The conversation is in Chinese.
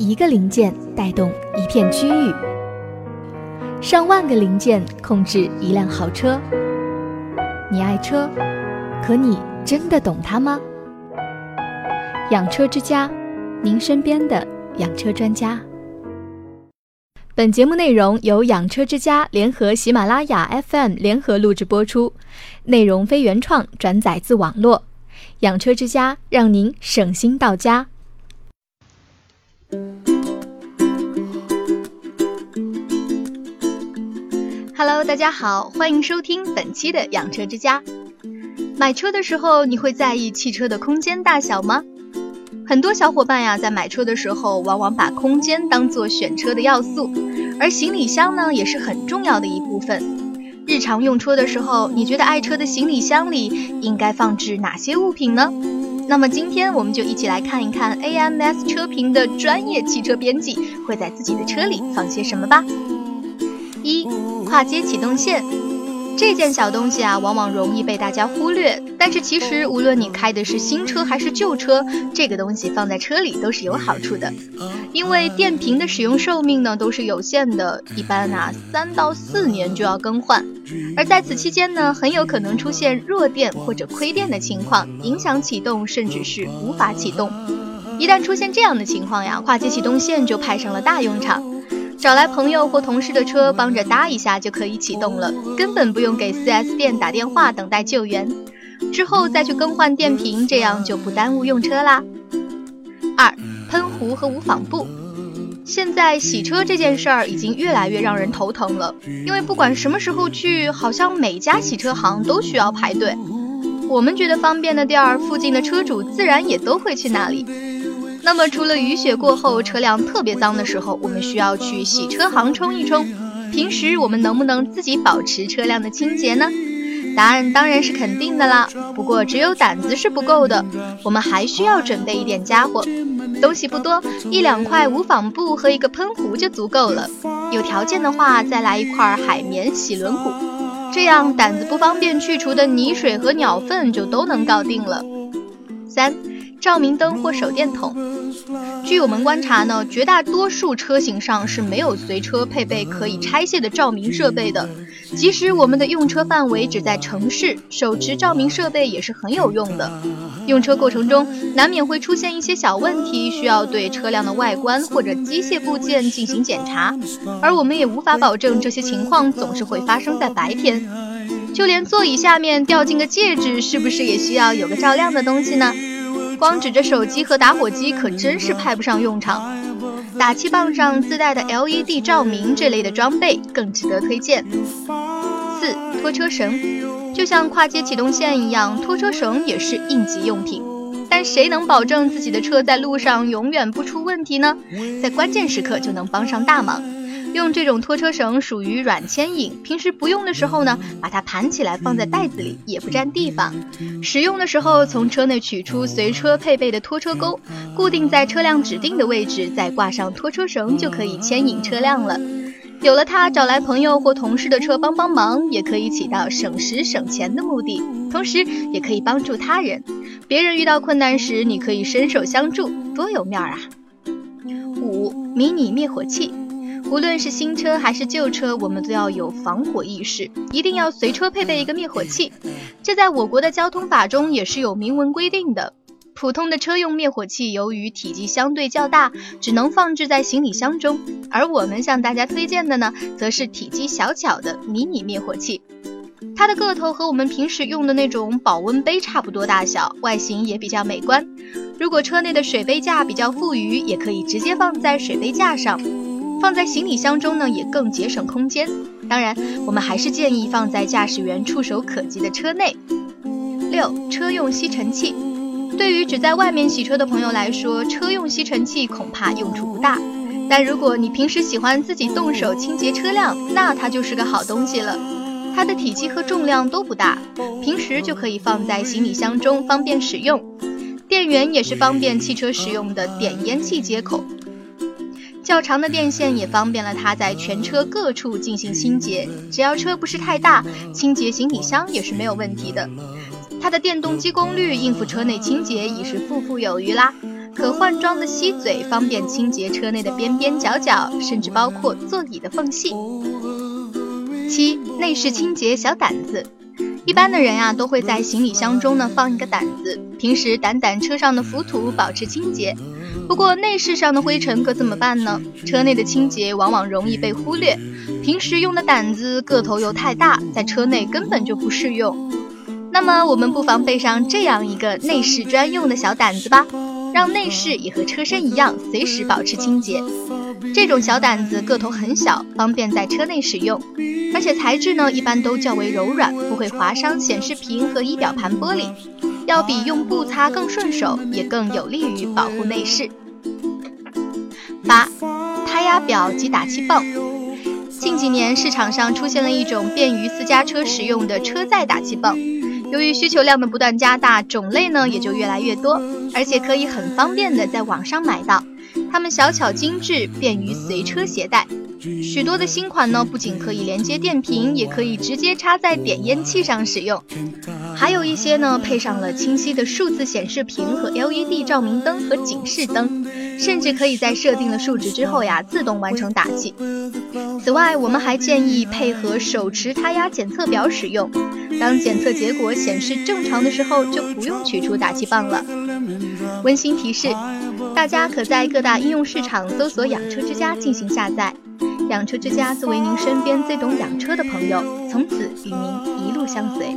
一个零件带动一片区域，上万个零件控制一辆豪车。你爱车，可你真的懂它吗？养车之家，您身边的养车专家。本节目内容由养车之家联合喜马拉雅 FM 联合录制播出，内容非原创，转载自网络。养车之家让您省心到家。Hello，大家好，欢迎收听本期的养车之家。买车的时候，你会在意汽车的空间大小吗？很多小伙伴呀，在买车的时候，往往把空间当做选车的要素，而行李箱呢，也是很重要的一部分。日常用车的时候，你觉得爱车的行李箱里应该放置哪些物品呢？那么今天我们就一起来看一看 AMS 车评的专业汽车编辑会在自己的车里放些什么吧。一、跨街启动线。这件小东西啊，往往容易被大家忽略。但是其实，无论你开的是新车还是旧车，这个东西放在车里都是有好处的。因为电瓶的使用寿命呢都是有限的，一般啊三到四年就要更换。而在此期间呢，很有可能出现弱电或者亏电的情况，影响启动，甚至是无法启动。一旦出现这样的情况呀，跨界启动线就派上了大用场。找来朋友或同事的车帮着搭一下就可以启动了，根本不用给 4S 店打电话等待救援，之后再去更换电瓶，这样就不耽误用车啦。二、喷壶和无纺布。现在洗车这件事儿已经越来越让人头疼了，因为不管什么时候去，好像每家洗车行都需要排队。我们觉得方便的店儿，附近的车主自然也都会去那里。那么，除了雨雪过后车辆特别脏的时候，我们需要去洗车行冲一冲。平时我们能不能自己保持车辆的清洁呢？答案当然是肯定的啦。不过，只有胆子是不够的，我们还需要准备一点家伙。东西不多，一两块无纺布和一个喷壶就足够了。有条件的话，再来一块海绵洗轮毂，这样胆子不方便去除的泥水和鸟粪就都能搞定了。三。照明灯或手电筒。据我们观察呢，绝大多数车型上是没有随车配备可以拆卸的照明设备的。即使我们的用车范围只在城市，手持照明设备也是很有用的。用车过程中难免会出现一些小问题，需要对车辆的外观或者机械部件进行检查，而我们也无法保证这些情况总是会发生在白天。就连座椅下面掉进个戒指，是不是也需要有个照亮的东西呢？光指着手机和打火机可真是派不上用场，打气棒上自带的 LED 照明这类的装备更值得推荐。四拖车绳，就像跨界启动线一样，拖车绳也是应急用品。但谁能保证自己的车在路上永远不出问题呢？在关键时刻就能帮上大忙。用这种拖车绳属于软牵引，平时不用的时候呢，把它盘起来放在袋子里也不占地方。使用的时候，从车内取出随车配备的拖车钩，固定在车辆指定的位置，再挂上拖车绳就可以牵引车辆了。有了它，找来朋友或同事的车帮帮忙，也可以起到省时省钱的目的，同时也可以帮助他人。别人遇到困难时，你可以伸手相助，多有面儿啊！五迷你灭火器。无论是新车还是旧车，我们都要有防火意识，一定要随车配备一个灭火器。这在我国的交通法中也是有明文规定的。普通的车用灭火器由于体积相对较大，只能放置在行李箱中，而我们向大家推荐的呢，则是体积小巧的迷你灭火器。它的个头和我们平时用的那种保温杯差不多大小，外形也比较美观。如果车内的水杯架比较富余，也可以直接放在水杯架上。放在行李箱中呢，也更节省空间。当然，我们还是建议放在驾驶员触手可及的车内。六、车用吸尘器。对于只在外面洗车的朋友来说，车用吸尘器恐怕用处不大。但如果你平时喜欢自己动手清洁车辆，那它就是个好东西了。它的体积和重量都不大，平时就可以放在行李箱中，方便使用。电源也是方便汽车使用的点烟器接口。较长的电线也方便了它在全车各处进行清洁，只要车不是太大，清洁行李箱也是没有问题的。它的电动机功率应付车内清洁已是富富有余啦。可换装的吸嘴方便清洁车内的边边角角，甚至包括座椅的缝隙。七、内饰清洁小掸子。一般的人呀，都会在行李箱中呢放一个掸子，平时掸掸车上的浮土，保持清洁。不过内饰上的灰尘可怎么办呢？车内的清洁往往容易被忽略，平时用的掸子个头又太大，在车内根本就不适用。那么我们不妨备上这样一个内饰专用的小掸子吧，让内饰也和车身一样，随时保持清洁。这种小掸子个头很小，方便在车内使用，而且材质呢一般都较为柔软，不会划伤显示屏和仪表盘玻璃，要比用布擦更顺手，也更有利于保护内饰。八，胎压表及打气泵。近几年市场上出现了一种便于私家车使用的车载打气泵，由于需求量的不断加大，种类呢也就越来越多，而且可以很方便的在网上买到。它们小巧精致，便于随车携带。许多的新款呢，不仅可以连接电瓶，也可以直接插在点烟器上使用。还有一些呢，配上了清晰的数字显示屏和 LED 照明灯和警示灯，甚至可以在设定了数值之后呀，自动完成打气。此外，我们还建议配合手持胎压检测表使用。当检测结果显示正常的时候，就不用取出打气棒了。温馨提示。大家可在各大应用市场搜索“养车之家”进行下载，养车之家作为您身边最懂养车的朋友，从此与您一路相随。